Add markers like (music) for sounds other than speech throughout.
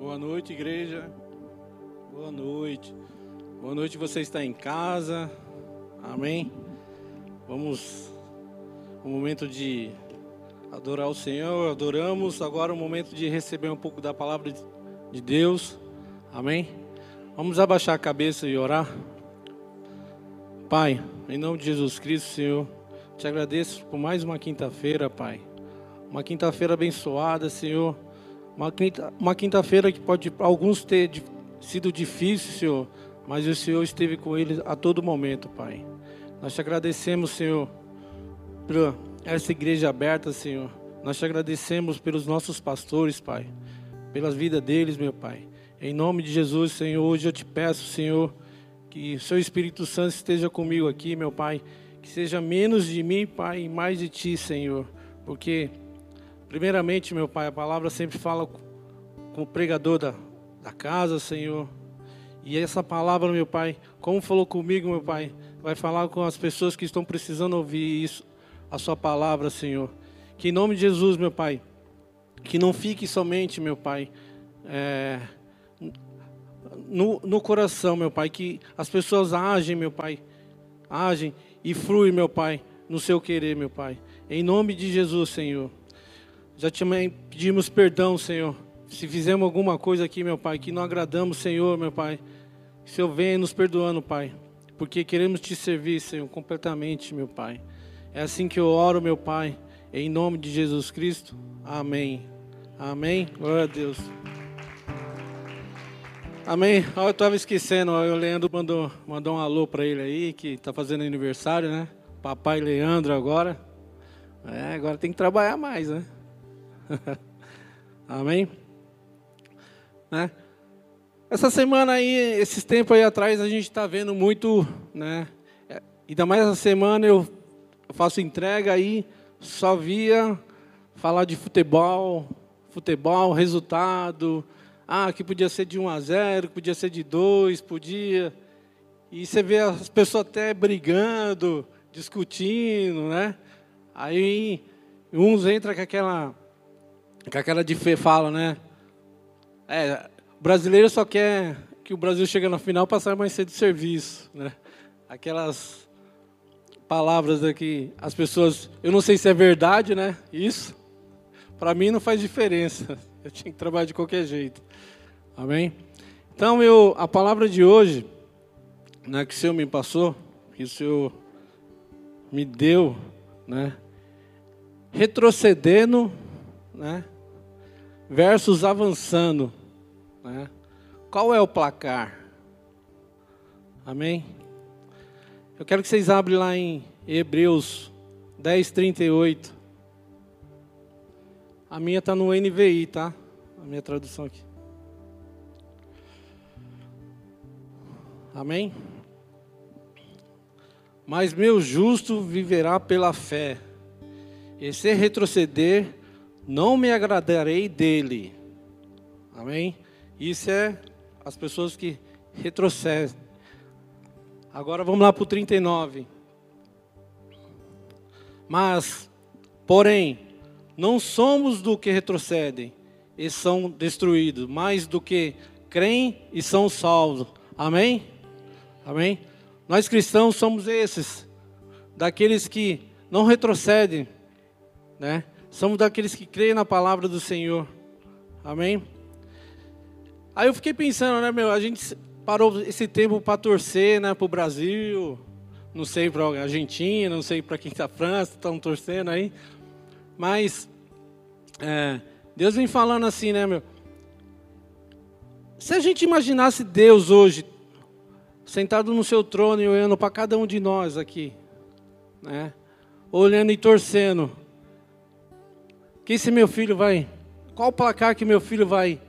Boa noite, igreja. Boa noite. Boa noite, você está em casa. Amém. Vamos um momento de adorar o Senhor. Adoramos. Agora é o momento de receber um pouco da palavra de Deus. Amém. Vamos abaixar a cabeça e orar. Pai, em nome de Jesus Cristo, Senhor, te agradeço por mais uma quinta-feira, Pai. Uma quinta-feira abençoada, Senhor uma quinta-feira uma quinta que pode alguns ter sido difícil, Senhor, mas o Senhor esteve com eles a todo momento, Pai. Nós te agradecemos, Senhor, por essa igreja aberta, Senhor. Nós te agradecemos pelos nossos pastores, Pai, pelas vidas deles, meu Pai. Em nome de Jesus, Senhor, hoje eu te peço, Senhor, que o seu Espírito Santo esteja comigo aqui, meu Pai. Que seja menos de mim, Pai, e mais de ti, Senhor. Porque Primeiramente, meu Pai, a palavra sempre fala com o pregador da, da casa, Senhor. E essa palavra, meu Pai, como falou comigo, meu Pai, vai falar com as pessoas que estão precisando ouvir isso, a Sua palavra, Senhor. Que em nome de Jesus, meu Pai, que não fique somente, meu Pai, é, no, no coração, meu Pai, que as pessoas agem, meu Pai, agem e fluem, meu Pai, no seu querer, meu Pai. Em nome de Jesus, Senhor. Já te pedimos perdão, Senhor. Se fizemos alguma coisa aqui, meu Pai, que não agradamos, Senhor, meu Pai. Que o Senhor venha nos perdoando, Pai. Porque queremos te servir, Senhor, completamente, meu Pai. É assim que eu oro, meu Pai. Em nome de Jesus Cristo. Amém. Amém. Glória a Deus. Amém. eu estava esquecendo, o Leandro mandou, mandou um alô para ele aí, que está fazendo aniversário, né? Papai Leandro agora. É, agora tem que trabalhar mais, né? (laughs) Amém? Né? Essa semana aí, esses tempos aí atrás, a gente está vendo muito, né? Ainda mais essa semana eu faço entrega aí, só via falar de futebol, futebol, resultado. Ah, que podia ser de 1 a 0, que podia ser de 2, podia. E você vê as pessoas até brigando, discutindo, né? Aí uns entram com aquela com aquela de fé fala, né? É, o brasileiro só quer que o Brasil chegue na final passar mais cedo de serviço, né? Aquelas palavras aqui, as pessoas, eu não sei se é verdade, né? Isso para mim não faz diferença. (laughs) Eu tinha que trabalhar de qualquer jeito. Amém? Então, eu, a palavra de hoje, né, que o Senhor me passou, que o Senhor me deu, né? Retrocedendo né? versus avançando. Né? Qual é o placar? Amém? Eu quero que vocês abrem lá em Hebreus 10, 38. A minha está no NVI, tá? A minha tradução aqui. Amém? Mas meu justo viverá pela fé. E se retroceder, não me agradarei dele. Amém? Isso é as pessoas que retrocedem. Agora vamos lá para o 39. Mas, porém, não somos do que retrocedem e são destruídos, mais do que creem e são salvos. Amém? Amém? Nós cristãos somos esses, daqueles que não retrocedem, né? Somos daqueles que creem na palavra do Senhor. Amém? Aí eu fiquei pensando, né, meu? A gente parou esse tempo para torcer, né, para o Brasil. Não sei para a Argentina, não sei para quem está França, estão torcendo aí. Mas é, Deus vem falando assim, né, meu? Se a gente imaginasse Deus hoje sentado no seu trono e olhando para cada um de nós aqui, né? Olhando e torcendo que esse meu filho vai. Qual o placar que meu filho vai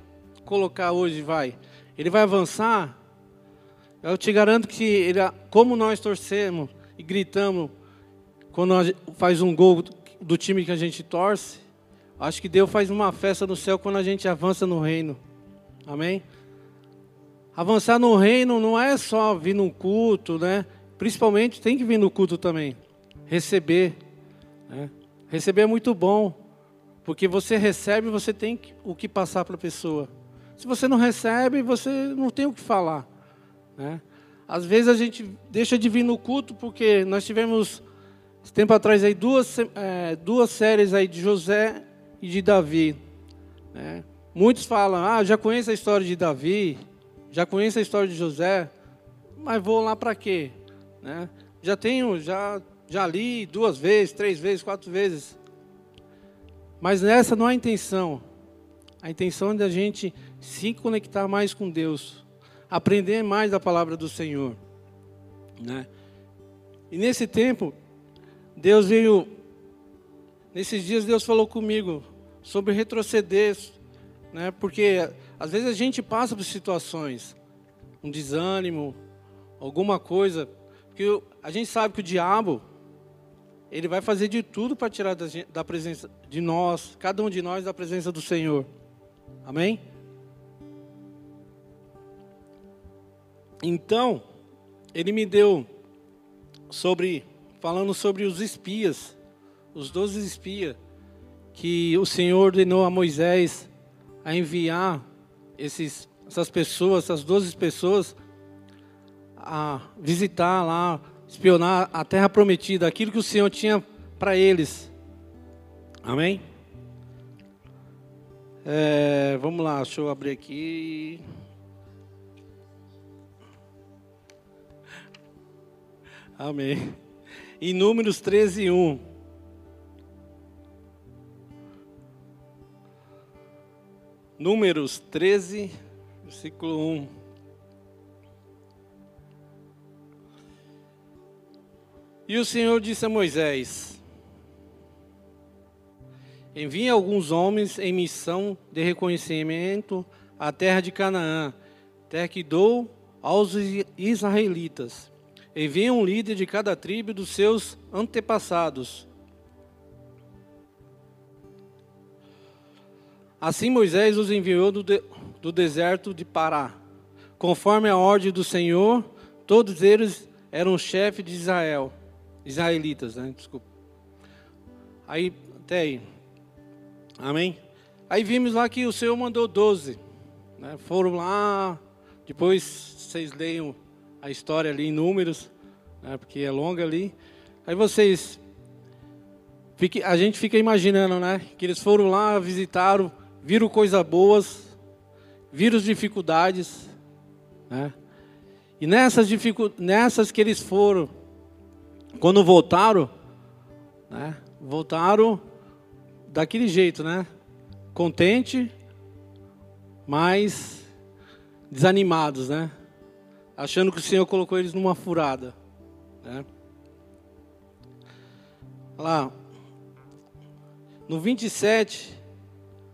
colocar hoje? Vai. Ele vai avançar? Eu te garanto que ele, como nós torcemos e gritamos quando faz um gol do time que a gente torce, acho que Deus faz uma festa no céu quando a gente avança no reino. Amém? Avançar no reino não é só vir no culto, né? Principalmente tem que vir no culto também. Receber. Né? Receber é muito bom. Porque você recebe, você tem o que passar para a pessoa. Se você não recebe, você não tem o que falar. Né? Às vezes a gente deixa de vir no culto porque nós tivemos tempo atrás aí duas, é, duas séries aí de José e de Davi. Né? Muitos falam, ah, já conheço a história de Davi, já conheço a história de José, mas vou lá para quê? Né? Já tenho, já, já li duas vezes, três vezes, quatro vezes. Mas nessa não há intenção. A intenção é da gente se conectar mais com Deus, aprender mais da palavra do Senhor. Né? E nesse tempo, Deus veio, nesses dias Deus falou comigo sobre retroceder, né? porque às vezes a gente passa por situações, um desânimo, alguma coisa, porque a gente sabe que o diabo, ele vai fazer de tudo para tirar da, da presença de nós, cada um de nós, da presença do Senhor. Amém? Então, ele me deu sobre falando sobre os espias, os doze espias que o Senhor ordenou a Moisés a enviar esses, essas pessoas, essas doze pessoas, a visitar lá, espionar a terra prometida, aquilo que o Senhor tinha para eles. Amém? É, vamos lá, deixa eu abrir aqui. Amém. Em Números 13, 1. Números 13, versículo 1. E o Senhor disse a Moisés: Envie alguns homens em missão de reconhecimento à terra de Canaã, terra que dou aos israelitas Envie um líder de cada tribo dos seus antepassados. Assim Moisés os enviou do, de, do deserto de Pará. Conforme a ordem do Senhor, todos eles eram chefes de Israel. Israelitas, né? Desculpa. Aí, até aí. Amém? Aí vimos lá que o Senhor mandou doze. Né? Foram lá, depois vocês leiam a história ali em números, né, porque é longa ali. Aí vocês, fique, a gente fica imaginando, né, que eles foram lá, visitaram, viram coisas boas, viram as dificuldades, né, e nessas, dificu nessas que eles foram, quando voltaram, né, voltaram daquele jeito, né, contente, mas desanimados, né? achando que o Senhor colocou eles numa furada. Né? Lá, no 27,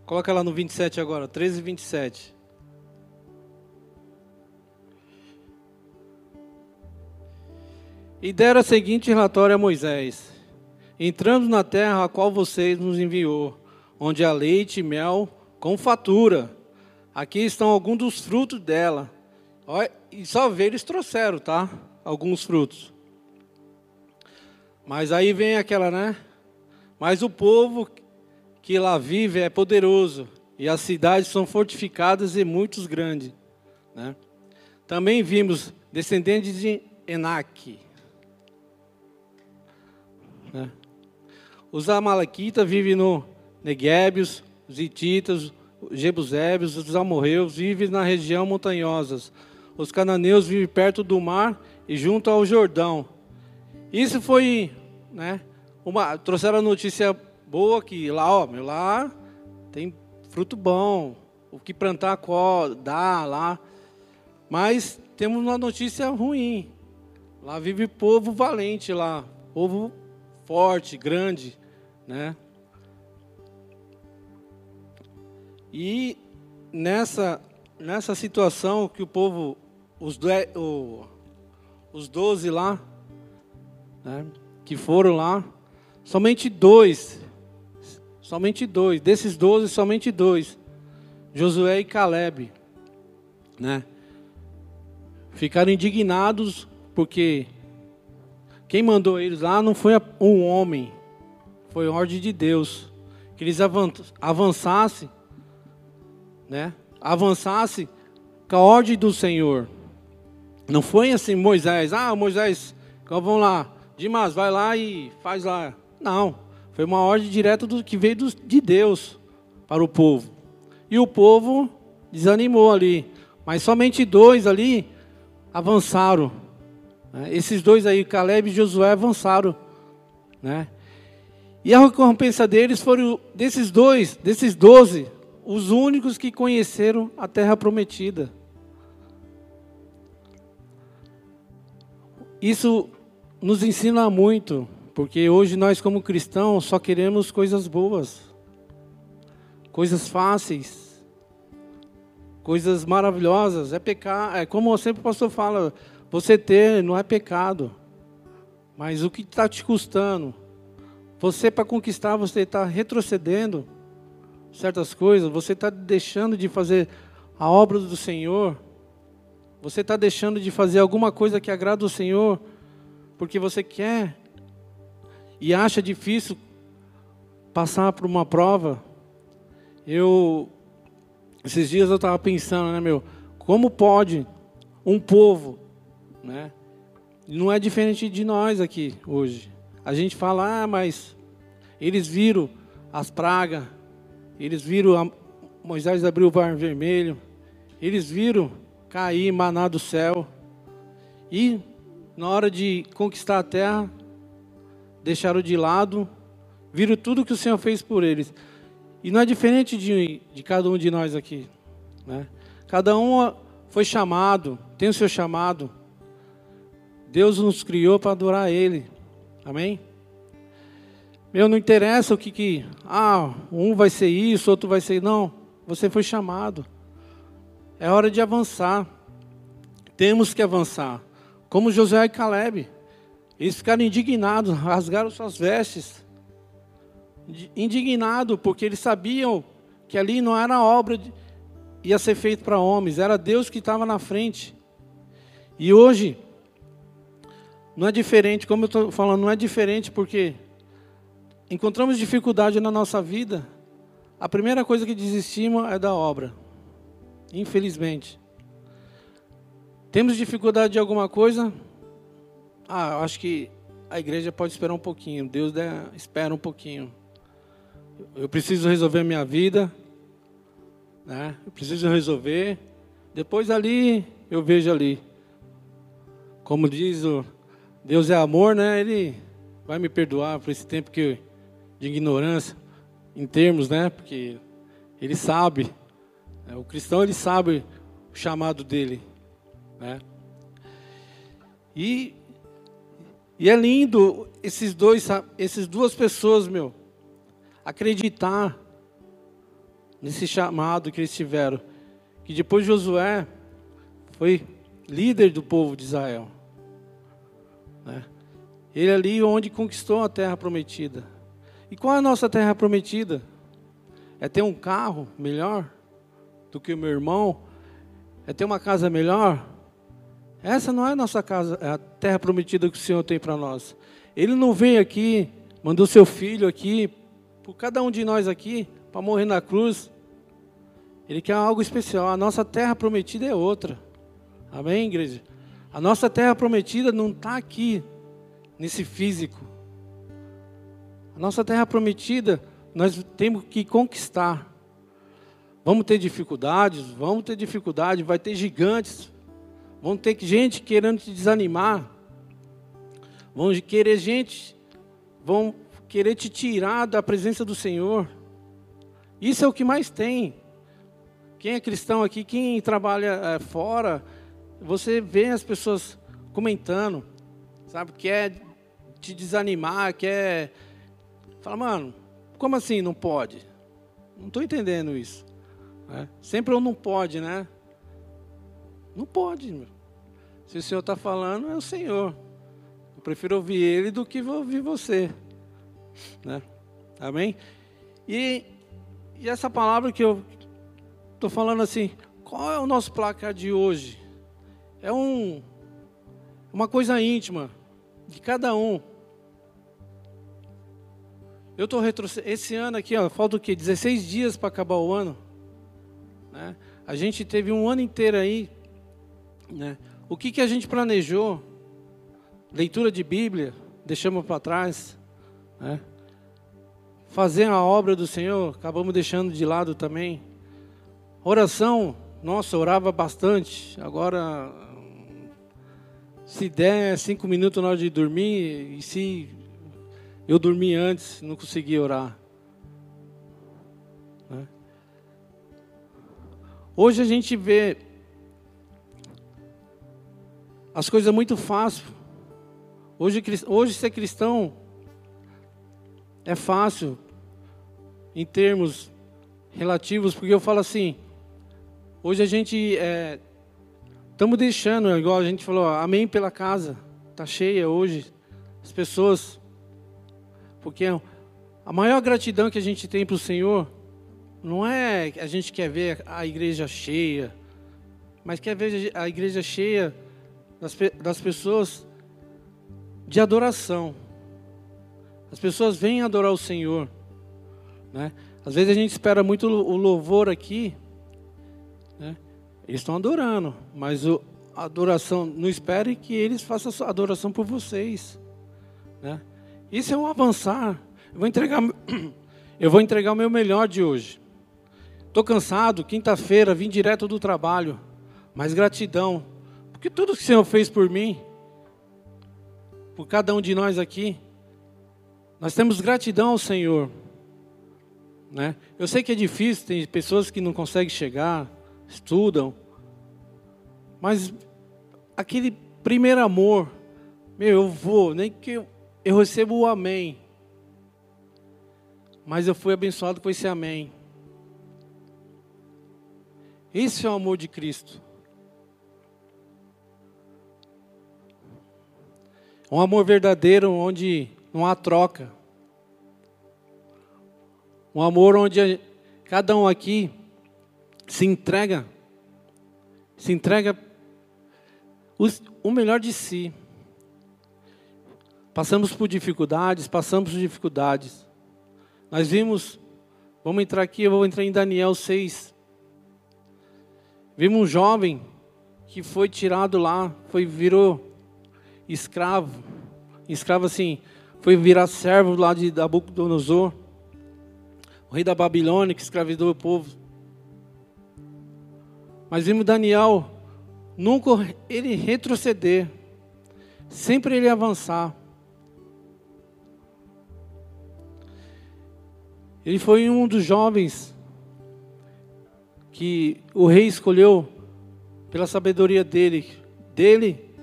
coloca lá no 27 agora, 13 e 27. E deram a seguinte relatório a Moisés: Entrando na terra a qual vocês nos enviou, onde há leite e mel com fatura. Aqui estão alguns dos frutos dela. E só ver eles trouxeram, tá? Alguns frutos. Mas aí vem aquela, né? Mas o povo que lá vive é poderoso e as cidades são fortificadas e muitos grandes, né? Também vimos descendentes de Enaque. Né? Os amalequitas vivem no Neguébios, os hititas, os jebusébios, os amorreus vivem na região montanhosas os cananeus vivem perto do mar e junto ao Jordão. Isso foi, né, uma, trouxeram a notícia boa que lá, ó, meu, lá tem fruto bom, o que plantar dá lá. Mas temos uma notícia ruim. Lá vive povo valente lá, povo forte, grande, né? E nessa nessa situação que o povo os, o, os doze lá, né, que foram lá, somente dois, somente dois, desses doze, somente dois, Josué e Caleb, né, ficaram indignados porque quem mandou eles lá não foi um homem, foi ordem de Deus, que eles avançassem, né, avançasse com a ordem do Senhor. Não foi assim, Moisés, ah, Moisés, então vamos lá, Dimas, vai lá e faz lá. Não, foi uma ordem direta do que veio de Deus para o povo. E o povo desanimou ali. Mas somente dois ali avançaram. Né? Esses dois aí, Caleb e Josué, avançaram. Né? E a recompensa deles foram, desses dois, desses doze, os únicos que conheceram a terra prometida. Isso nos ensina muito, porque hoje nós, como cristãos, só queremos coisas boas, coisas fáceis, coisas maravilhosas. É pecar, é como sempre o pastor fala: você ter não é pecado, mas o que está te custando? Você, para conquistar, você está retrocedendo certas coisas, você está deixando de fazer a obra do Senhor, você está deixando de fazer alguma coisa que agrada o Senhor, porque você quer e acha difícil passar por uma prova. Eu, esses dias eu estava pensando, né, meu, como pode um povo, né, não é diferente de nós aqui hoje. A gente fala, ah, mas eles viram as pragas, eles viram a, Moisés abrir o mar vermelho, eles viram cair maná do céu. E na hora de conquistar a terra, deixaram de lado, viram tudo que o Senhor fez por eles. E não é diferente de, de cada um de nós aqui. Né? Cada um foi chamado, tem o seu chamado. Deus nos criou para adorar Ele. Amém? Meu, não interessa o que, que. Ah, um vai ser isso, outro vai ser. Não, você foi chamado. É hora de avançar. Temos que avançar. Como Josué e Caleb. Eles ficaram indignados, rasgaram suas vestes. Indignados, porque eles sabiam que ali não era obra, de, ia ser feito para homens, era Deus que estava na frente. E hoje, não é diferente, como eu estou falando, não é diferente porque encontramos dificuldade na nossa vida, a primeira coisa que desestimos é da obra. Infelizmente. Temos dificuldade de alguma coisa? Ah, acho que a igreja pode esperar um pouquinho. Deus espera um pouquinho. Eu preciso resolver a minha vida. Né? Eu preciso resolver. Depois ali, eu vejo ali. Como diz o Deus é amor, né? Ele vai me perdoar por esse tempo que de ignorância, em termos, né? Porque ele sabe, né? o cristão ele sabe o chamado dele, né? E, e é lindo esses dois, esses duas pessoas, meu, acreditar nesse chamado que eles tiveram, que depois Josué foi líder do povo de Israel, né? Ele ali onde conquistou a terra prometida. E qual é a nossa terra prometida? É ter um carro melhor do que o meu irmão? É ter uma casa melhor? Essa não é a nossa casa, é a terra prometida que o Senhor tem para nós. Ele não veio aqui, mandou seu filho aqui, por cada um de nós aqui, para morrer na cruz. Ele quer algo especial. A nossa terra prometida é outra. Amém, igreja? A nossa terra prometida não está aqui, nesse físico. A nossa terra prometida, nós temos que conquistar. Vamos ter dificuldades, vamos ter dificuldade, vai ter gigantes, vão ter gente querendo te desanimar, vão querer gente, vão querer te tirar da presença do Senhor. Isso é o que mais tem. Quem é cristão aqui, quem trabalha é, fora, você vê as pessoas comentando, sabe, quer te desanimar, quer Fala, mano, como assim não pode? Não estou entendendo isso. É. Sempre eu não pode, né? Não pode. Meu. Se o Senhor está falando, é o Senhor. Eu prefiro ouvir Ele do que ouvir você. Né? Amém? E, e essa palavra que eu estou falando assim, qual é o nosso placar de hoje? É um, uma coisa íntima de cada um. Eu estou retrocedendo. Esse ano aqui, ó, falta o quê? 16 dias para acabar o ano. Né? A gente teve um ano inteiro aí, né? O que, que a gente planejou? Leitura de Bíblia, deixamos para trás, né? Fazer a obra do Senhor, acabamos deixando de lado também. Oração, nossa, orava bastante. Agora, se der cinco minutos na hora de dormir, e se eu dormi antes, não consegui orar. Né? Hoje a gente vê as coisas muito fácil. Hoje, hoje ser cristão é fácil em termos relativos, porque eu falo assim, hoje a gente estamos deixando, igual a gente falou, amém pela casa, está cheia hoje, as pessoas, porque a maior gratidão que a gente tem para o Senhor não é a gente quer ver a igreja cheia, mas quer ver a igreja cheia das, das pessoas de adoração. As pessoas vêm adorar o Senhor. Né? Às vezes a gente espera muito o louvor aqui. Eles estão adorando, mas a adoração, não espere que eles façam a adoração por vocês. Né? Isso é um avançar. Eu vou entregar, (clears throat) eu vou entregar o meu melhor de hoje. Estou cansado, quinta-feira, vim direto do trabalho, mas gratidão, porque tudo que o Senhor fez por mim, por cada um de nós aqui, nós temos gratidão ao Senhor. Né? Eu sei que é difícil, tem pessoas que não conseguem chegar, estudam, mas aquele primeiro amor, meu, eu vou, nem que eu, eu recebo o amém, mas eu fui abençoado com esse amém. Esse é o amor de Cristo. Um amor verdadeiro onde não há troca. Um amor onde cada um aqui se entrega, se entrega o melhor de si. Passamos por dificuldades, passamos por dificuldades. Nós vimos, vamos entrar aqui, eu vou entrar em Daniel 6. Vimos um jovem que foi tirado lá, foi virou escravo. Escravo assim, foi virar servo lá de Nabucodonosor, o rei da Babilônia que escravidou o povo. Mas vimos Daniel nunca ele retroceder, sempre ele avançar. Ele foi um dos jovens que o rei escolheu pela sabedoria dele, dele,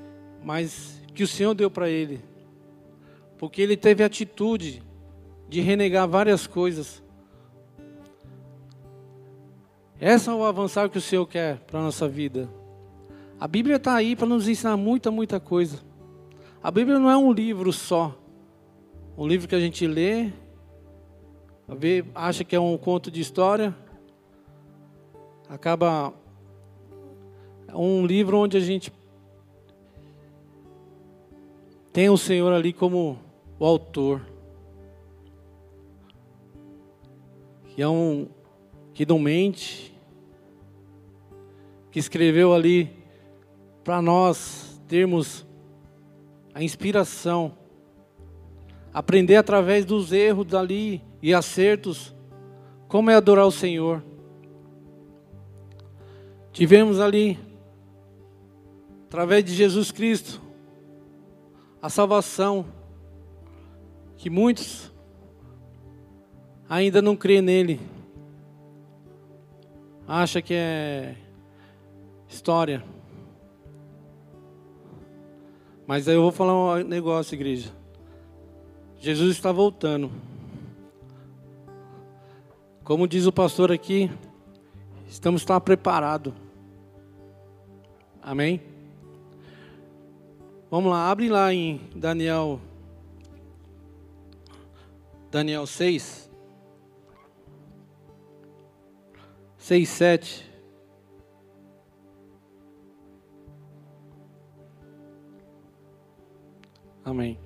mas que o Senhor deu para ele. Porque ele teve atitude de renegar várias coisas. Essa é o avançar que o Senhor quer para a nossa vida. A Bíblia está aí para nos ensinar muita, muita coisa. A Bíblia não é um livro só. Um livro que a gente lê, acha que é um conto de história, acaba é um livro onde a gente tem o Senhor ali como o autor. Que é um que não mente, que escreveu ali para nós termos a inspiração, aprender através dos erros dali e acertos como é adorar o Senhor. Tivemos ali, através de Jesus Cristo, a salvação, que muitos ainda não creem nele, acha que é história. Mas aí eu vou falar um negócio, igreja. Jesus está voltando. Como diz o pastor aqui, estamos estar preparados. Amém? Vamos lá, abre lá em Daniel Daniel 6 6 7 Amém.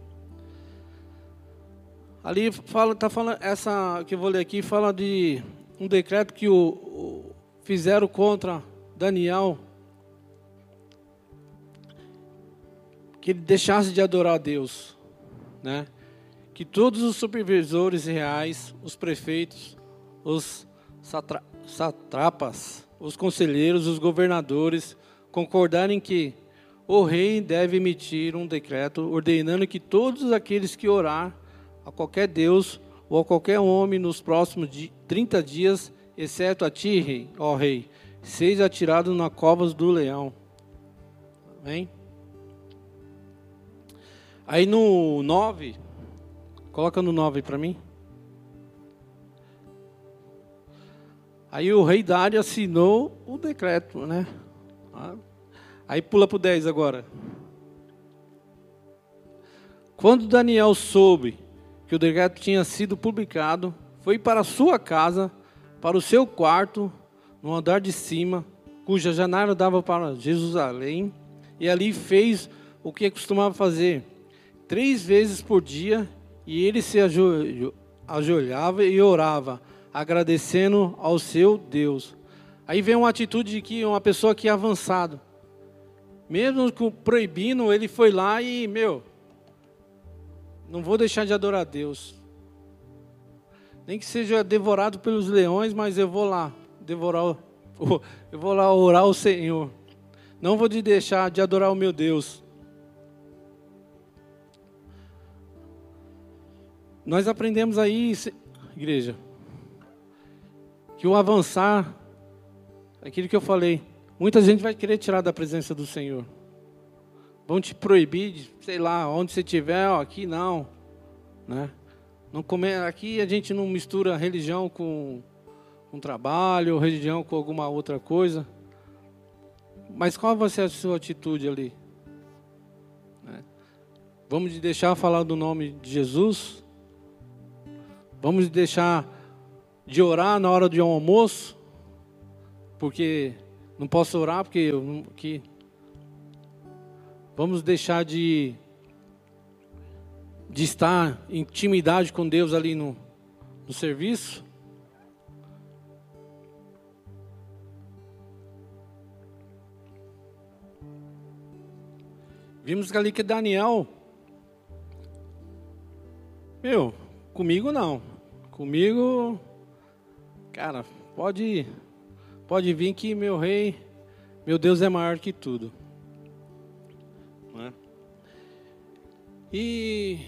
Ali fala, tá falando essa que eu vou ler aqui fala de um decreto que o, o fizeram contra Daniel que ele deixasse de adorar a Deus, né? Que todos os supervisores reais, os prefeitos, os satra satrapas, os conselheiros, os governadores concordarem que o rei deve emitir um decreto ordenando que todos aqueles que orar a qualquer Deus ou a qualquer homem nos próximos 30 dias, exceto a ti, rei, ó rei, seja atirado na covas do leão. Amém? Aí no 9, coloca no 9 para mim. Aí o rei Dário assinou o decreto, né? Ah, aí pula para o 10 agora. Quando Daniel soube que o decreto tinha sido publicado, foi para sua casa, para o seu quarto, no andar de cima, cuja janela dava para Jerusalém, e ali fez o que costumava fazer três vezes por dia, e ele se ajoelhava e orava, agradecendo ao seu Deus. Aí vem uma atitude de que uma pessoa que é avançado, mesmo proibindo, ele foi lá e, meu, não vou deixar de adorar a Deus. Nem que seja devorado pelos leões, mas eu vou lá devorar, (laughs) eu vou lá orar ao Senhor. Não vou de deixar de adorar o meu Deus. Nós aprendemos aí, igreja, que o avançar, aquilo que eu falei, muita gente vai querer tirar da presença do Senhor. Vão te proibir, sei lá, onde você estiver, aqui não, né? Não come, aqui a gente não mistura religião com, com trabalho, religião com alguma outra coisa. Mas qual vai ser a sua atitude ali? Né? Vamos deixar falar do nome de Jesus? Vamos deixar de orar na hora de um almoço, porque não posso orar porque eu que vamos deixar de de estar em intimidade com Deus ali no, no serviço. Vimos ali que Daniel, meu, Comigo não. Comigo, cara, pode, pode vir que meu rei, meu Deus é maior que tudo. É? E,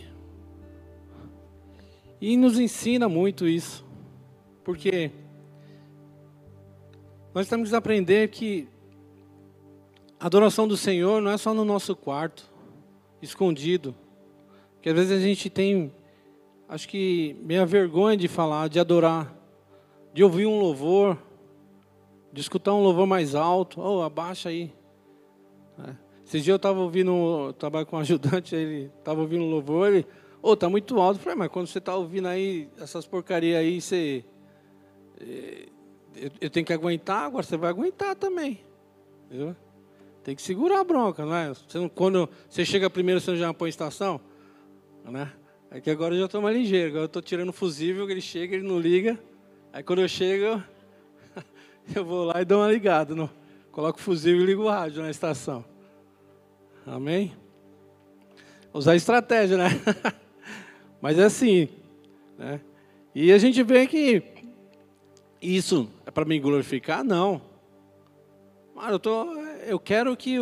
e nos ensina muito isso, porque nós temos que aprender que a adoração do Senhor não é só no nosso quarto, escondido. Que às vezes a gente tem acho que meia vergonha de falar, de adorar, de ouvir um louvor, de escutar um louvor mais alto, oh, abaixa aí. É. Esses dias eu estava ouvindo, trabalho com um ajudante, ele estava ouvindo um louvor, ele, ô, oh, tá muito alto. Eu falei, mas quando você está ouvindo aí essas porcarias aí, você. Eh, eu, eu, tenho que aguentar, agora você vai aguentar também. Entendeu? Tem que segurar a bronca, não é? Você não, quando você chega primeiro, você já põe estação, né? É que agora eu já estou mais ligeiro. Agora eu estou tirando o fusível, ele chega, ele não liga. Aí quando eu chego, (laughs) eu vou lá e dou uma ligada. No, coloco o fusível e ligo o rádio na estação. Amém? Usar estratégia, né? (laughs) Mas é assim. Né? E a gente vê que isso é para me glorificar? Não. Mas eu, tô, eu quero que,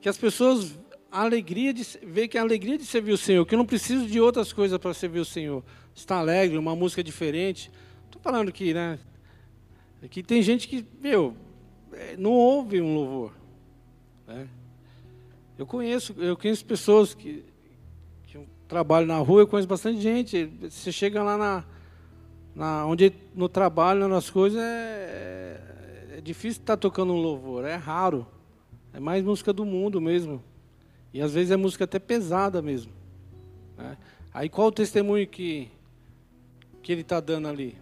que as pessoas a alegria de ver que a alegria de servir o Senhor, que eu não preciso de outras coisas para servir o Senhor. Está alegre, uma música diferente. Estou falando aqui, né? Aqui tem gente que, meu, é, não ouve um louvor. Né? Eu conheço, eu conheço pessoas que, que trabalham na rua, eu conheço bastante gente. Você chega lá na, na onde no trabalho, nas coisas, é, é, é difícil estar tocando um louvor, é raro. É mais música do mundo mesmo. E às vezes é música até pesada mesmo. Né? Aí qual o testemunho que, que ele está dando ali?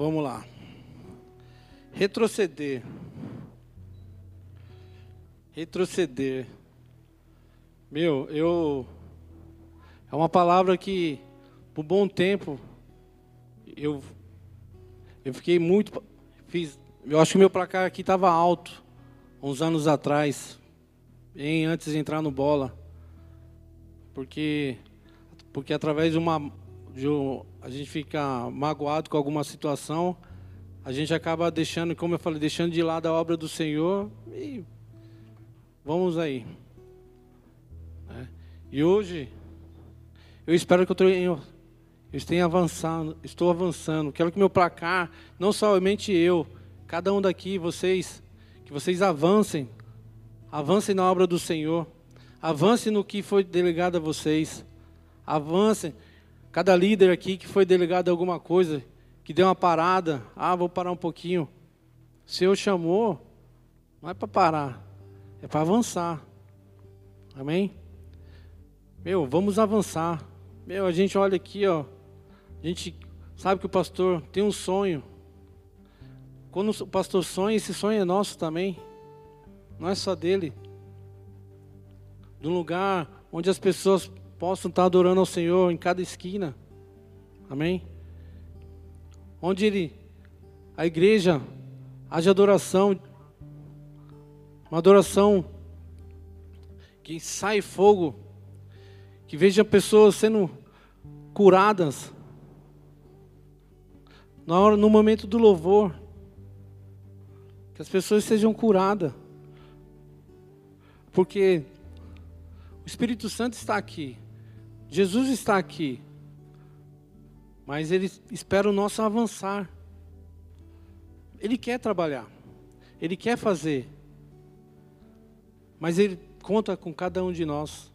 Vamos lá. Retroceder. Retroceder. Meu, eu. É uma palavra que, por bom tempo, eu Eu fiquei muito. Fiz, eu acho que meu placar aqui estava alto, uns anos atrás, bem antes de entrar no bola. Porque, porque através de uma. De um, a gente fica magoado com alguma situação, a gente acaba deixando, como eu falei, deixando de lado a obra do Senhor e vamos aí. Né? E hoje, eu espero que eu tenha, eu tenha avançado, estou avançando. Quero que meu placar, não somente eu, cada um daqui, vocês, que vocês avancem, avancem na obra do Senhor, avancem no que foi delegado a vocês, avancem. Cada líder aqui que foi delegado alguma coisa, que deu uma parada, ah, vou parar um pouquinho. O Senhor chamou, não é para parar, é para avançar. Amém? Meu, vamos avançar. Meu, a gente olha aqui, ó. A gente sabe que o pastor tem um sonho. Quando o pastor sonha, esse sonho é nosso também. Não é só dele. De um lugar onde as pessoas possam estar adorando ao Senhor em cada esquina. Amém? Onde ele, a igreja, haja adoração, uma adoração que sai fogo, que veja pessoas sendo curadas, na hora, no momento do louvor, que as pessoas sejam curadas, porque o Espírito Santo está aqui, Jesus está aqui, mas Ele espera o nosso avançar. Ele quer trabalhar, Ele quer fazer, mas Ele conta com cada um de nós.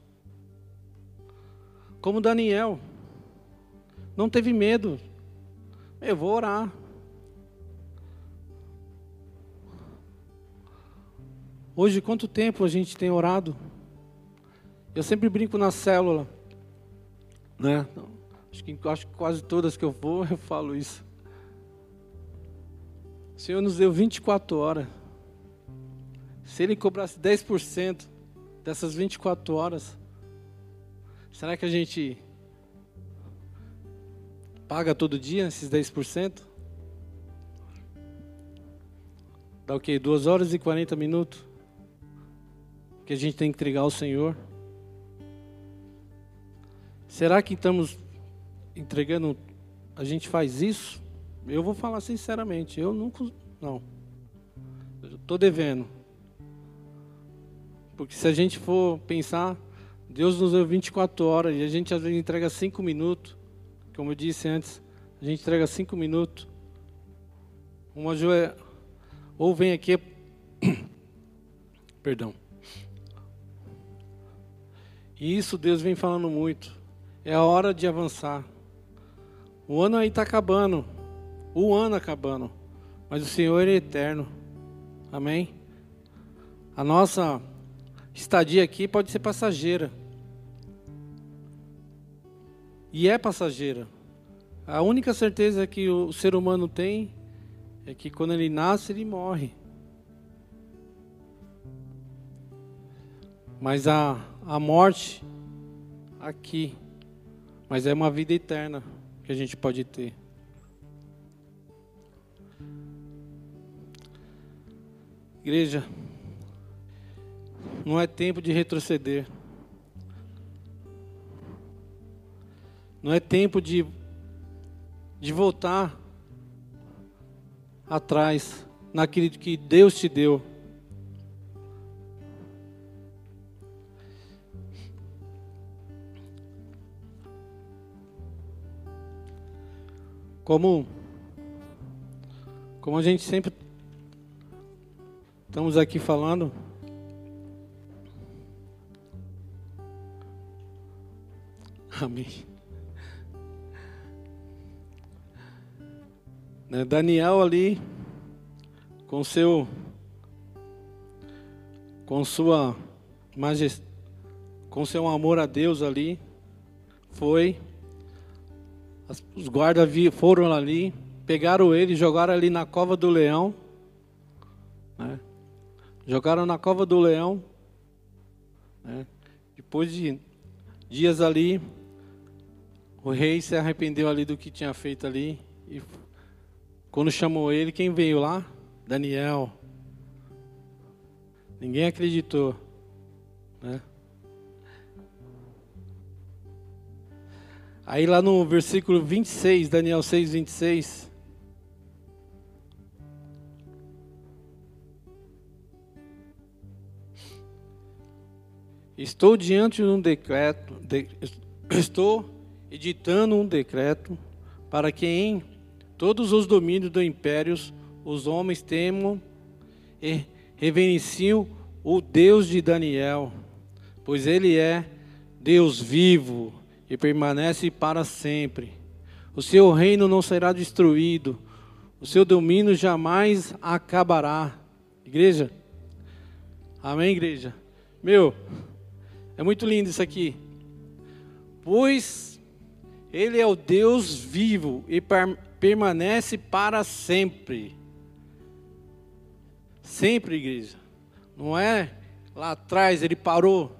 Como Daniel, não teve medo, eu vou orar. Hoje, quanto tempo a gente tem orado? Eu sempre brinco na célula, né? Acho que, acho quase todas que eu vou, (laughs) eu falo isso. O Senhor nos deu 24 horas. Se Ele cobrasse 10% dessas 24 horas, será que a gente paga todo dia esses 10%? Dá o quê? 2 horas e 40 minutos? Que a gente tem que entregar ao Senhor. Será que estamos entregando, a gente faz isso? Eu vou falar sinceramente, eu nunca, não. Estou devendo. Porque se a gente for pensar, Deus nos deu 24 horas e a gente às vezes entrega 5 minutos. Como eu disse antes, a gente entrega 5 minutos. Uma joelha, ou vem aqui, (coughs) perdão. E isso Deus vem falando muito. É a hora de avançar. O ano aí está acabando. O ano acabando. Mas o Senhor é eterno. Amém? A nossa estadia aqui pode ser passageira. E é passageira. A única certeza que o ser humano tem é que quando ele nasce, ele morre. Mas a, a morte aqui, mas é uma vida eterna que a gente pode ter. Igreja, não é tempo de retroceder. Não é tempo de, de voltar atrás naquilo que Deus te deu. Como, como a gente sempre estamos aqui falando, Amém. Né, Daniel ali, com seu, com sua majestade, com seu amor a Deus ali, foi os guardas foram ali, pegaram ele, jogaram ali na cova do leão. Né? Jogaram na cova do leão. Né? Depois de dias ali, o rei se arrependeu ali do que tinha feito ali e Quando chamou ele, quem veio lá? Daniel. Ninguém acreditou. Né? Aí lá no versículo 26, Daniel 6, 26. Estou diante de um decreto, de, estou editando um decreto para que em todos os domínios do império os homens temam e reverenciam o Deus de Daniel, pois ele é Deus vivo e permanece para sempre. O seu reino não será destruído, o seu domínio jamais acabará. Igreja? Amém, igreja? Meu, é muito lindo isso aqui. Pois ele é o Deus vivo e permanece para sempre. Sempre, igreja. Não é lá atrás ele parou.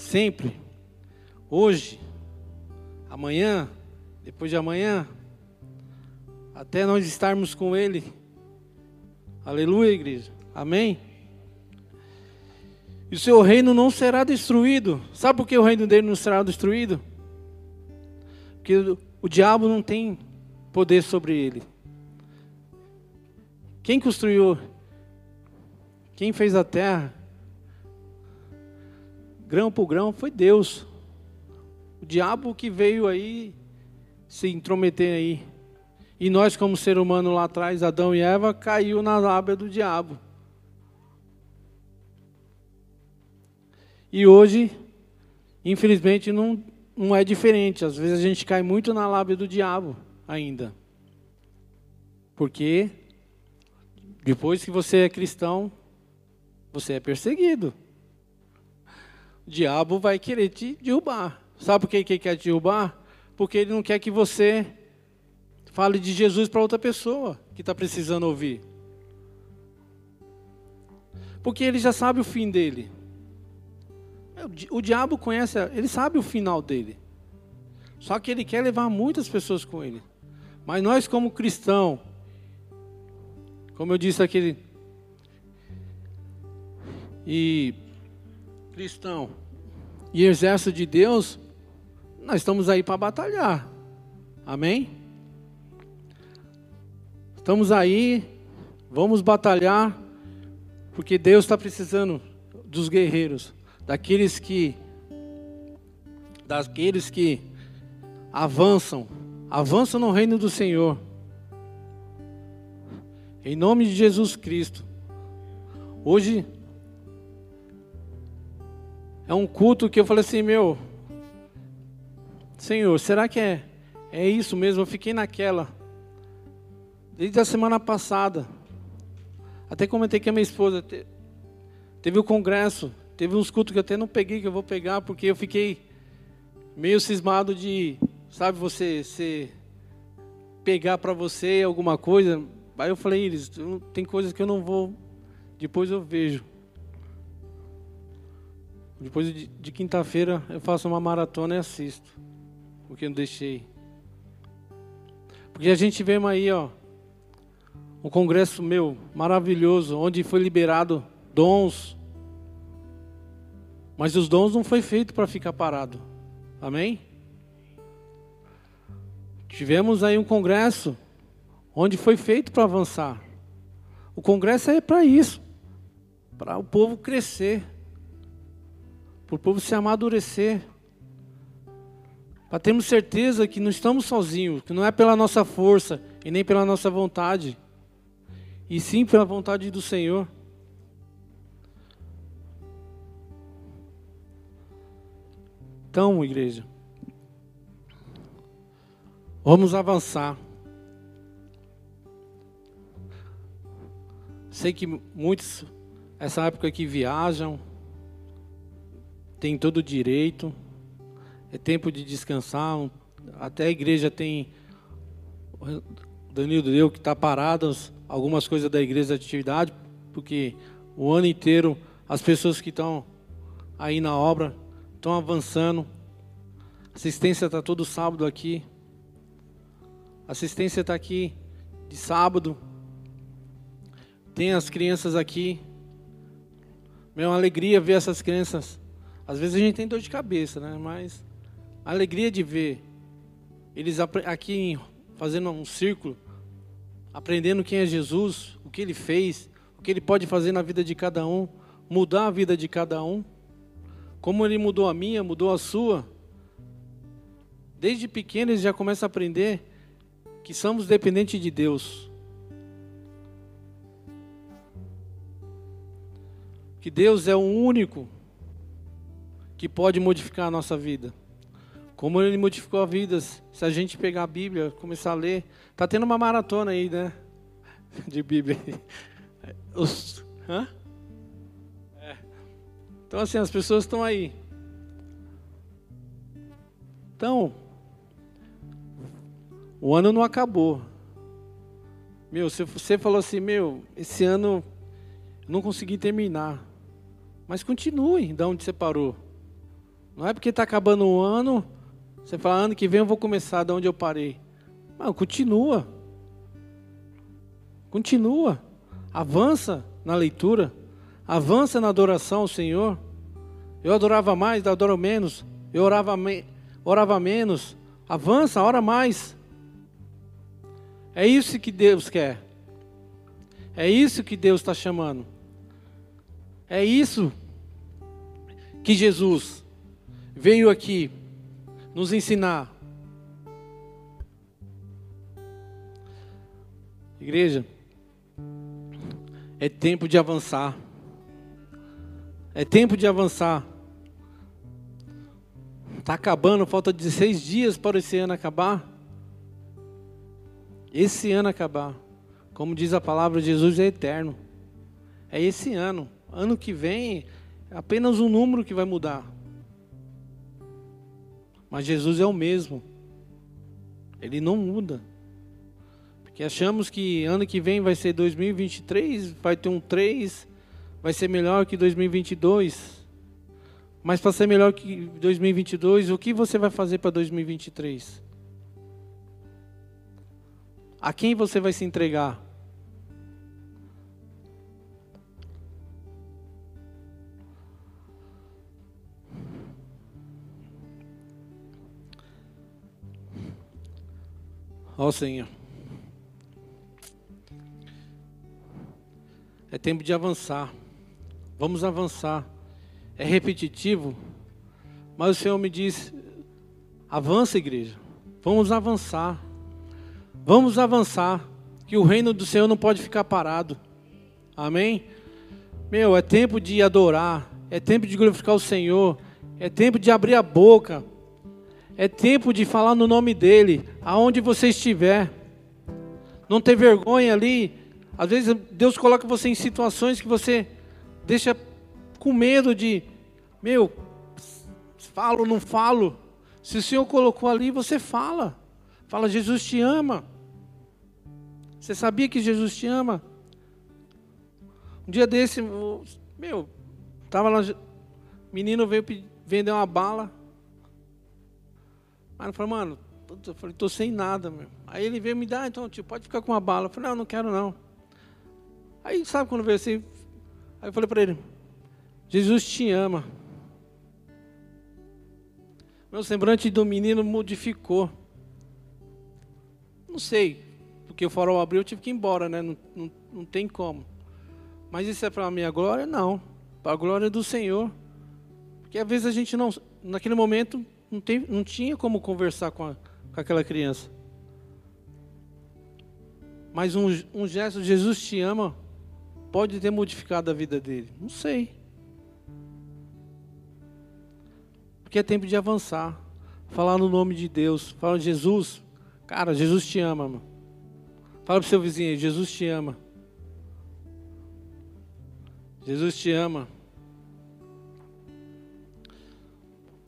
Sempre. Hoje, amanhã, depois de amanhã, até nós estarmos com ele. Aleluia, igreja. Amém. E o seu reino não será destruído. Sabe por que o reino dele não será destruído? Porque o, diabo não tem poder sobre ele. Quem construiu? Quem fez a terra? Grão por grão foi Deus. O diabo que veio aí se intrometer aí. E nós, como ser humano lá atrás, Adão e Eva, caiu na lábia do diabo. E hoje, infelizmente, não, não é diferente. Às vezes a gente cai muito na lábia do diabo ainda. Porque depois que você é cristão, você é perseguido. O diabo vai querer te derrubar. Sabe por que ele quer te derrubar? Porque ele não quer que você fale de Jesus para outra pessoa que está precisando ouvir. Porque ele já sabe o fim dele. O diabo conhece, ele sabe o final dele. Só que ele quer levar muitas pessoas com ele. Mas nós, como cristão, como eu disse aquele. E cristão e exército de Deus, nós estamos aí para batalhar. Amém? Estamos aí, vamos batalhar, porque Deus está precisando dos guerreiros daqueles que daqueles que avançam, avançam no reino do Senhor. Em nome de Jesus Cristo. Hoje é um culto que eu falei assim, meu Senhor, será que é é isso mesmo? Eu fiquei naquela desde a semana passada. Até comentei com a minha esposa, teve o congresso Teve uns cultos que eu até não peguei, que eu vou pegar, porque eu fiquei meio cismado de, sabe, você, você pegar para você alguma coisa. Aí eu falei, Iris, tem coisas que eu não vou, depois eu vejo. Depois de, de quinta-feira eu faço uma maratona e assisto, porque eu não deixei. Porque a gente vê aí, ó, um congresso meu maravilhoso, onde foi liberado dons, mas os dons não foi feito para ficar parado. Amém? Tivemos aí um congresso onde foi feito para avançar. O congresso é para isso, para o povo crescer, para o povo se amadurecer, para termos certeza que não estamos sozinhos, que não é pela nossa força e nem pela nossa vontade, e sim pela vontade do Senhor. Então, igreja, vamos avançar. Sei que muitos, essa época que viajam, tem todo o direito, é tempo de descansar. Até a igreja tem, Danilo deu que está parado algumas coisas da igreja de atividade, porque o ano inteiro as pessoas que estão aí na obra estão avançando. Assistência está todo sábado aqui. assistência está aqui de sábado. Tem as crianças aqui. É uma alegria ver essas crianças. Às vezes a gente tem dor de cabeça, né? Mas a alegria de ver eles aqui fazendo um círculo, aprendendo quem é Jesus, o que ele fez, o que ele pode fazer na vida de cada um, mudar a vida de cada um. Como ele mudou a minha, mudou a sua. Desde pequeno eles já começam a aprender que somos dependentes de Deus. Que Deus é o único que pode modificar a nossa vida. Como ele modificou a vida, se a gente pegar a Bíblia, começar a ler, tá tendo uma maratona aí, né? (laughs) De Bíblia. (laughs) Os, hã? É. Então assim, as pessoas estão aí. Então, o ano não acabou. Meu, se você falou assim, meu, esse ano não consegui terminar. Mas continue de onde você parou. Não é porque está acabando o ano, você fala, ano que vem eu vou começar de onde eu parei. Não, continua. Continua. Avança na leitura. Avança na adoração ao Senhor. Eu adorava mais, adoro menos. Eu orava, me, orava menos. Avança, ora mais. É isso que Deus quer. É isso que Deus está chamando. É isso que Jesus veio aqui nos ensinar. Igreja, é tempo de avançar. É tempo de avançar. Está acabando, falta 16 dias para esse ano acabar esse ano acabar. Como diz a palavra, Jesus é eterno. É esse ano. Ano que vem, apenas um número que vai mudar. Mas Jesus é o mesmo. Ele não muda. Porque achamos que ano que vem vai ser 2023, vai ter um 3, vai ser melhor que 2022. Mas para ser melhor que 2022, o que você vai fazer para 2023? A quem você vai se entregar? Ó Senhor. É tempo de avançar. Vamos avançar. É repetitivo, mas o Senhor me diz: avança, igreja. Vamos avançar. Vamos avançar, que o reino do Senhor não pode ficar parado. Amém? Meu, é tempo de adorar, é tempo de glorificar o Senhor, é tempo de abrir a boca, é tempo de falar no nome dEle, aonde você estiver. Não ter vergonha ali. Às vezes Deus coloca você em situações que você deixa com medo de, meu, falo não falo. Se o Senhor colocou ali, você fala. Fala, Jesus te ama. Você sabia que Jesus te ama? Um dia desse, meu, tava lá, menino veio vender uma bala. Aí eu falei, mano, eu falei, tô sem nada, meu. Aí ele veio me dar, então, tio, pode ficar com uma bala. Eu falei, não, não quero não. Aí sabe quando veio assim? Aí eu falei para ele, Jesus te ama. Meu semblante do menino modificou. Não sei, porque o farol abriu, eu tive que ir embora, né? Não, não, não tem como. Mas isso é para a minha glória? Não. Para a glória do Senhor. Porque às vezes a gente não, naquele momento, não, tem, não tinha como conversar com, a, com aquela criança. Mas um, um gesto, Jesus te ama, pode ter modificado a vida dele. Não sei. Porque é tempo de avançar. Falar no nome de Deus. Falar, Jesus, Cara, Jesus te ama, mano. Fala pro seu vizinho, Jesus te ama. Jesus te ama.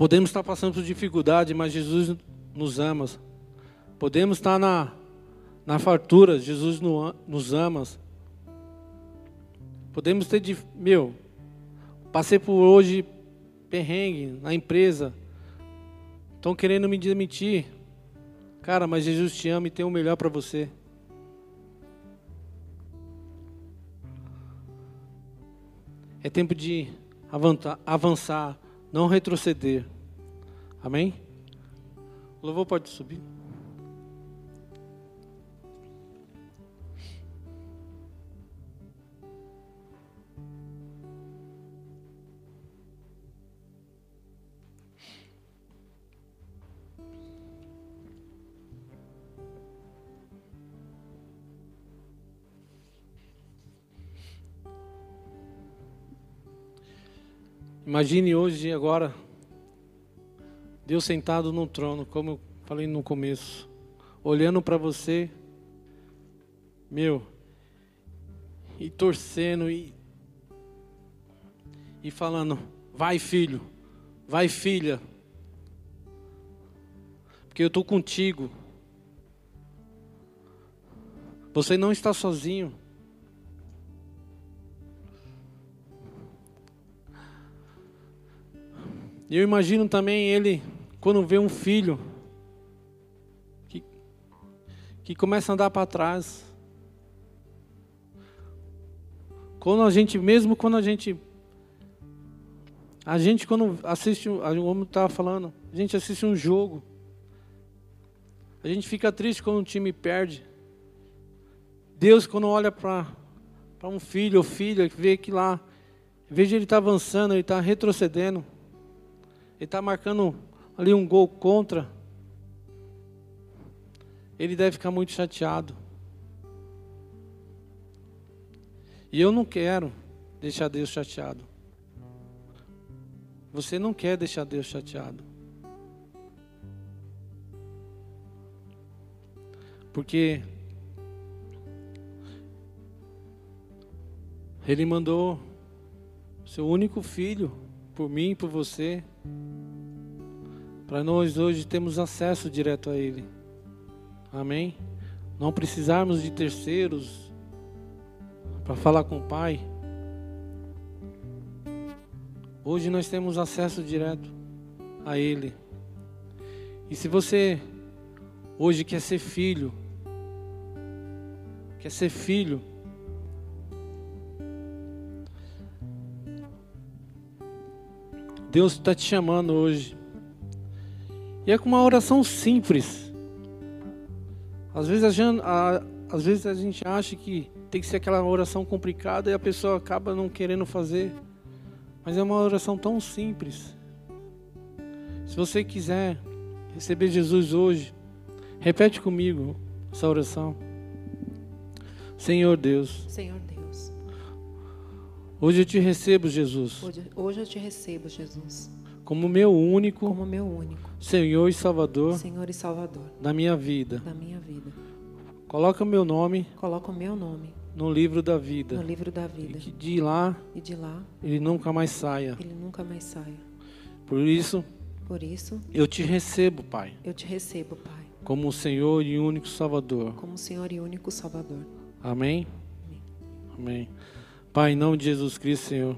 Podemos estar passando por dificuldade, mas Jesus nos ama. Podemos estar na, na fartura, Jesus nos ama. Podemos ter, meu, passei por hoje perrengue na empresa. Estão querendo me demitir. Cara, mas Jesus te ama e tem o melhor para você. É tempo de avançar, não retroceder. Amém? O louvor pode subir. Imagine hoje, agora, Deus sentado no trono, como eu falei no começo, olhando para você, meu, e torcendo e, e falando: vai filho, vai filha, porque eu estou contigo. Você não está sozinho. Eu imagino também ele, quando vê um filho que, que começa a andar para trás. Quando a gente, mesmo quando a gente. A gente, quando assiste, o homem estava falando, a gente assiste um jogo. A gente fica triste quando um time perde. Deus, quando olha para um filho ou filha, vê que lá, de ele estar tá avançando, ele está retrocedendo. Ele está marcando ali um gol contra. Ele deve ficar muito chateado. E eu não quero deixar Deus chateado. Você não quer deixar Deus chateado. Porque Ele mandou seu único filho por mim e por você para nós hoje temos acesso direto a Ele. Amém? Não precisarmos de terceiros para falar com o Pai. Hoje nós temos acesso direto a Ele. E se você hoje quer ser filho, quer ser filho, Deus está te chamando hoje e é com uma oração simples. Às vezes a, gente, a, às vezes a gente acha que tem que ser aquela oração complicada e a pessoa acaba não querendo fazer. Mas é uma oração tão simples. Se você quiser receber Jesus hoje, repete comigo essa oração. Senhor Deus. Senhor Deus. Hoje eu te recebo, Jesus. Hoje, hoje eu te recebo, Jesus como meu único, como meu único Senhor e Salvador, Senhor e Salvador da minha vida. Da minha vida. Coloca o meu nome, coloca o meu nome no livro da vida. No livro da vida. E que de lá, e de lá, ele nunca mais saia. Ele nunca mais saia. Por isso, por isso, eu te recebo, Pai. Eu te recebo, Pai. Como o Senhor e único Salvador. Como o Senhor e único Salvador. Amém. Amém. Amém. Pai, em nome de Jesus Cristo, Senhor,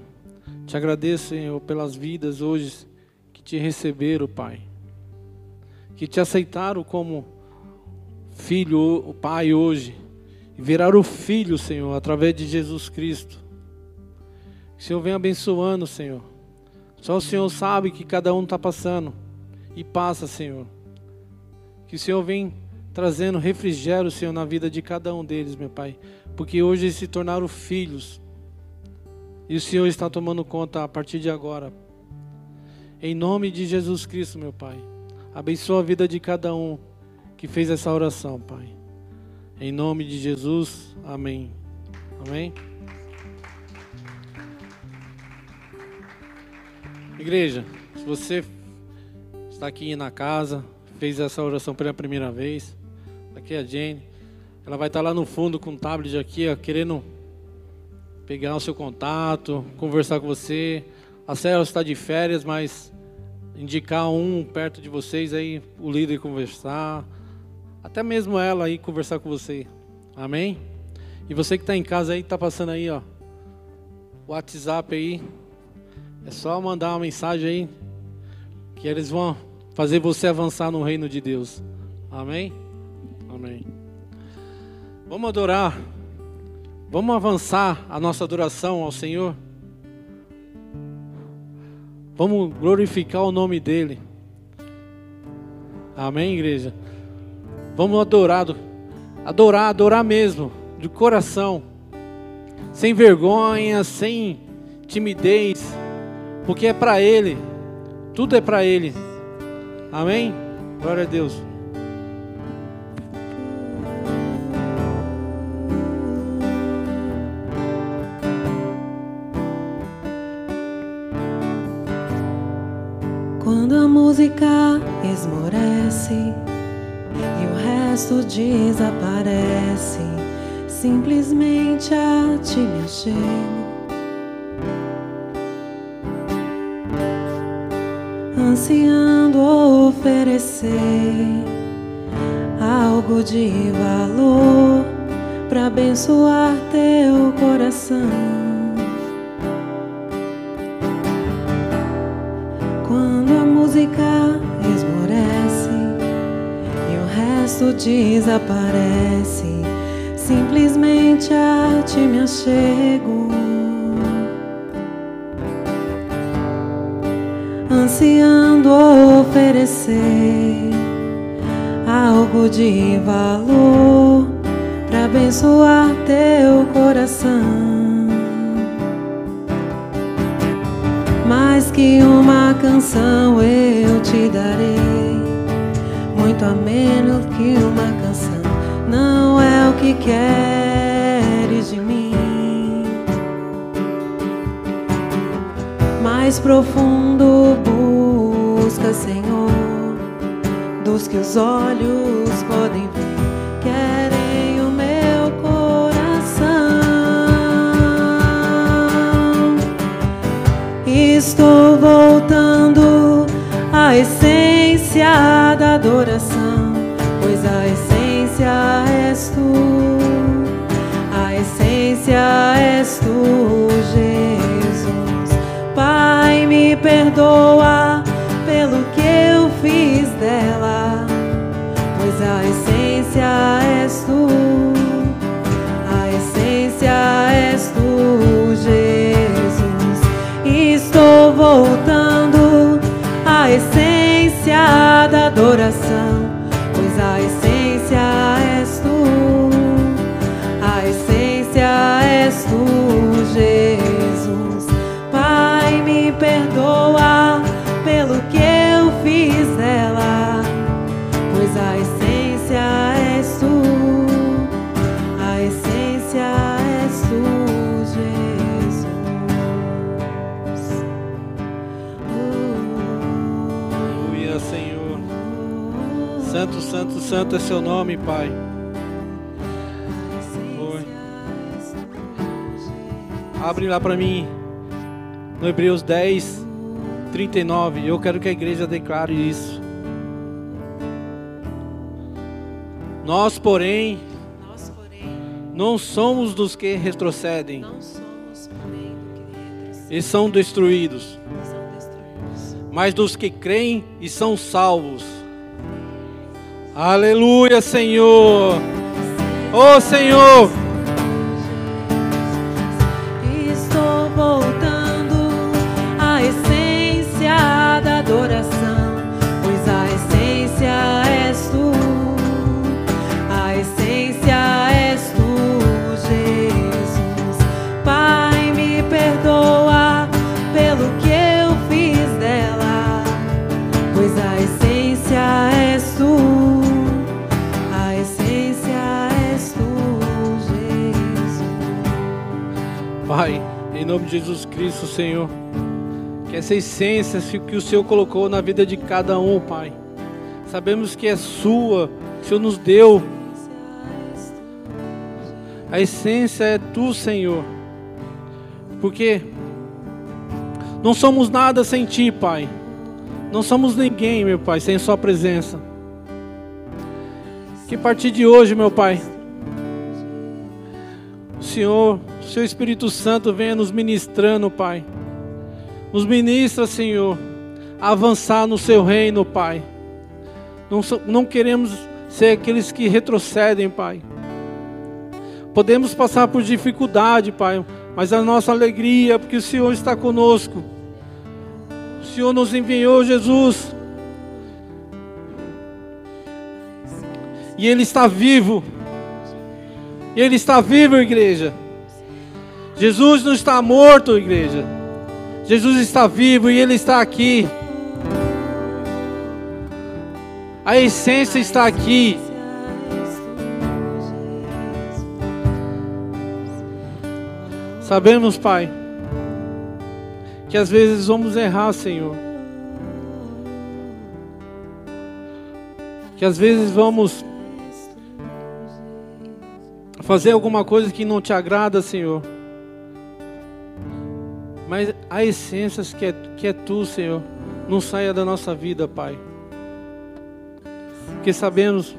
te agradeço, Senhor, pelas vidas hoje te receberam, Pai. Que te aceitaram como filho, Pai hoje. E viraram filho, Senhor, através de Jesus Cristo. Que o Senhor venha abençoando, Senhor. Só o Senhor sabe que cada um está passando. E passa, Senhor. Que o Senhor vem trazendo refrigério, Senhor, na vida de cada um deles, meu Pai. Porque hoje eles se tornaram filhos. E o Senhor está tomando conta a partir de agora. Em nome de Jesus Cristo, meu Pai. Abençoa a vida de cada um que fez essa oração, Pai. Em nome de Jesus, amém. Amém. Igreja, se você está aqui na casa, fez essa oração pela primeira vez, aqui é a Jane, ela vai estar lá no fundo com o tablet aqui, ó, querendo pegar o seu contato, conversar com você. A Célia está de férias, mas indicar um perto de vocês aí, o líder conversar, até mesmo ela aí conversar com você. Amém? E você que está em casa aí, está passando aí, ó, WhatsApp aí, é só mandar uma mensagem aí, que eles vão fazer você avançar no reino de Deus. Amém? Amém. Vamos adorar. Vamos avançar a nossa adoração ao Senhor. Vamos glorificar o nome dEle. Amém, igreja? Vamos adorar, adorar, adorar mesmo, de coração, sem vergonha, sem timidez, porque é para Ele, tudo é para Ele. Amém? Glória a Deus. A música esmorece e o resto desaparece, simplesmente a ti me. Ansiando oferecer algo de valor para abençoar teu coração. Resto desaparece, simplesmente a ti me achego. Ansiando oferecer algo de valor para abençoar teu coração. Mais que uma canção eu te darei, muito a menos que uma canção. Não é o que queres de mim. Mais profundo busca, Senhor, dos que os olhos podem ver. Estou voltando à essência da adoração, essência perdoa pelo que eu fiz dela, pois a essência és tu, a essência és tu, Jesus. Aleluia, Senhor. Santo, santo, santo é seu nome, Pai. Oi. Abre lá para mim no Hebreus 10, 39. Eu quero que a igreja declare isso. Nós, porém, Nós, porém, não somos dos que retrocedem somos porém que retrocedem, e são destruídos, são destruídos. mas dos que creem e são salvos. Aleluia, Senhor. Ô Senhor, nome de Jesus Cristo, Senhor, que essa essência que o Senhor colocou na vida de cada um, Pai, sabemos que é sua, o Senhor nos deu. A essência é tu, Senhor, porque não somos nada sem ti, Pai. Não somos ninguém, meu Pai, sem Sua presença. Que a partir de hoje, meu Pai, o Senhor, o Seu Espírito Santo venha nos ministrando, Pai. Nos ministra, Senhor, a avançar no Seu reino, Pai. Não, não queremos ser aqueles que retrocedem, Pai. Podemos passar por dificuldade, Pai, mas a nossa alegria é porque o Senhor está conosco. O Senhor nos enviou, Jesus. E Ele está vivo. Ele está vivo, igreja. Jesus não está morto, igreja. Jesus está vivo e Ele está aqui. A essência está aqui. Sabemos, Pai, que às vezes vamos errar, Senhor. Que às vezes vamos fazer alguma coisa que não te agrada, Senhor. Mas a essência que é, que é tu, Senhor, não saia da nossa vida, Pai. Porque sabemos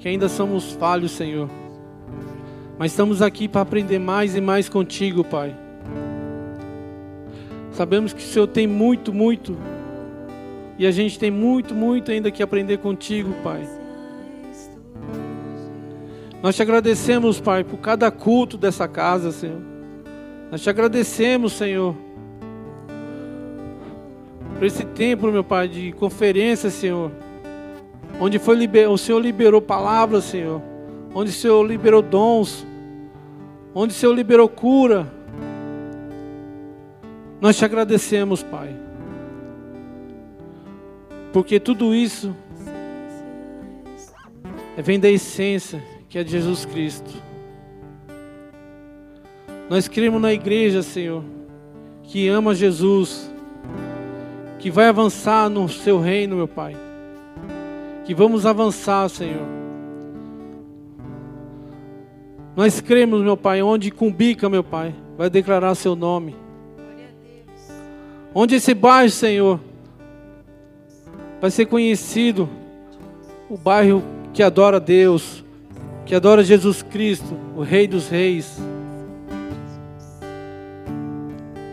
que ainda somos falhos, Senhor. Mas estamos aqui para aprender mais e mais contigo, Pai. Sabemos que o Senhor tem muito, muito. E a gente tem muito, muito ainda que aprender contigo, Pai. Nós te agradecemos, Pai, por cada culto dessa casa, Senhor. Nós te agradecemos, Senhor, por esse tempo, meu Pai, de conferência, Senhor. Onde foi liber... o Senhor liberou palavras, Senhor. Onde o Senhor liberou dons onde o Senhor liberou cura. Nós te agradecemos, Pai. Porque tudo isso vem da essência que é de Jesus Cristo. Nós cremos na igreja, Senhor, que ama Jesus, que vai avançar no seu reino, meu Pai. Que vamos avançar, Senhor nós cremos, meu Pai, onde cumbica, meu Pai, vai declarar seu nome. Onde esse bairro, Senhor, vai ser conhecido, o bairro que adora Deus, que adora Jesus Cristo, o Rei dos Reis.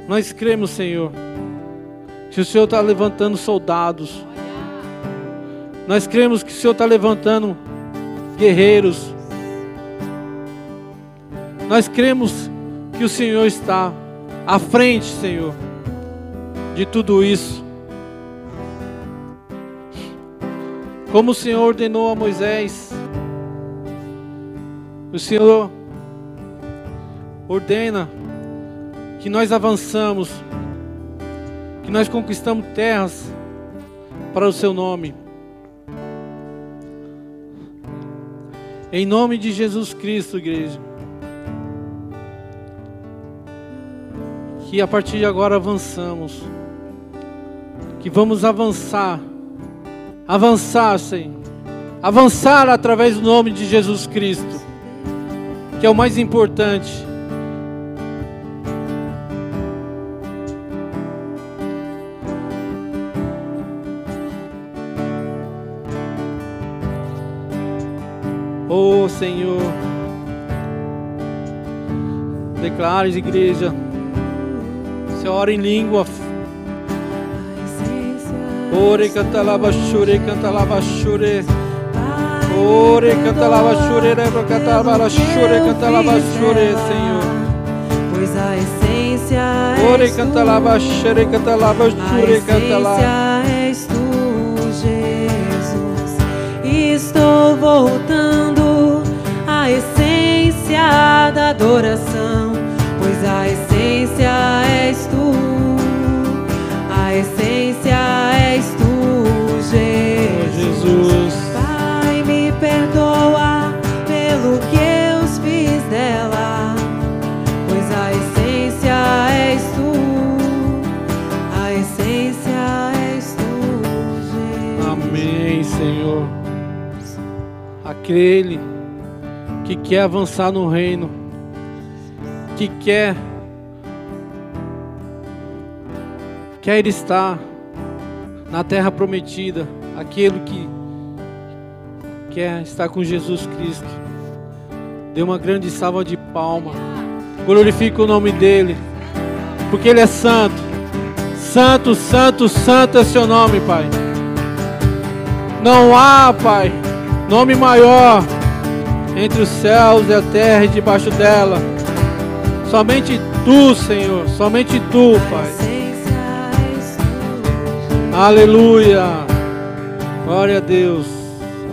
Nós cremos, Senhor, que o Senhor está levantando soldados. Nós cremos que o Senhor está levantando guerreiros nós cremos que o Senhor está à frente, Senhor, de tudo isso. Como o Senhor ordenou a Moisés, o Senhor ordena que nós avançamos, que nós conquistamos terras para o seu nome. Em nome de Jesus Cristo, igreja. que a partir de agora avançamos. Que vamos avançar. Avançar, Senhor. Avançar através do nome de Jesus Cristo. Que é o mais importante. Oh Senhor, declares, igreja. Você ora em língua. Ore canta lava chure, canta lava chure. Ore canta lava chure, leva canta lava chure, canta lava chure, Senhor. Pois a essência Ore canta lava chure, canta lava chure, canta lá. és tu, Jesus. Estou voltando da adoração, pois a essência és tu, a essência és tu, Jesus. Jesus. Pai, me perdoa pelo que eu fiz dela, pois a essência és tu, a essência és tu, Jesus. Amém, Senhor. Aquele que quer avançar no reino, que quer quer estar na terra prometida, aquele que quer estar com Jesus Cristo. Dê uma grande salva de palma. Glorifique o nome dele, porque ele é santo. Santo, santo, santo é seu nome, Pai. Não há, Pai, Nome maior entre os céus e a terra e debaixo dela. Somente tu, Senhor, somente tu, Pai. Aleluia. Glória a Deus.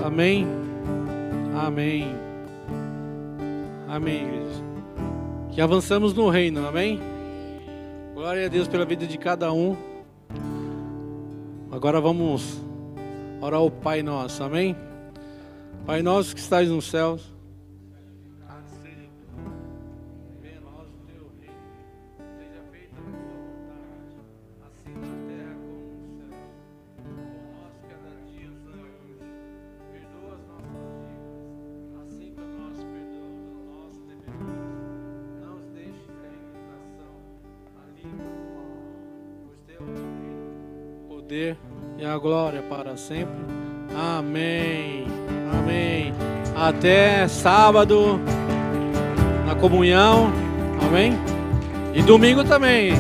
Amém. Amém. Amém, igreja. Que avançamos no reino, amém? Glória a Deus pela vida de cada um. Agora vamos orar ao Pai nosso, amém? Pai nosso que estás nos céus. Poder e a glória para sempre. Amém. Amém. Até sábado na comunhão. Amém. E domingo também.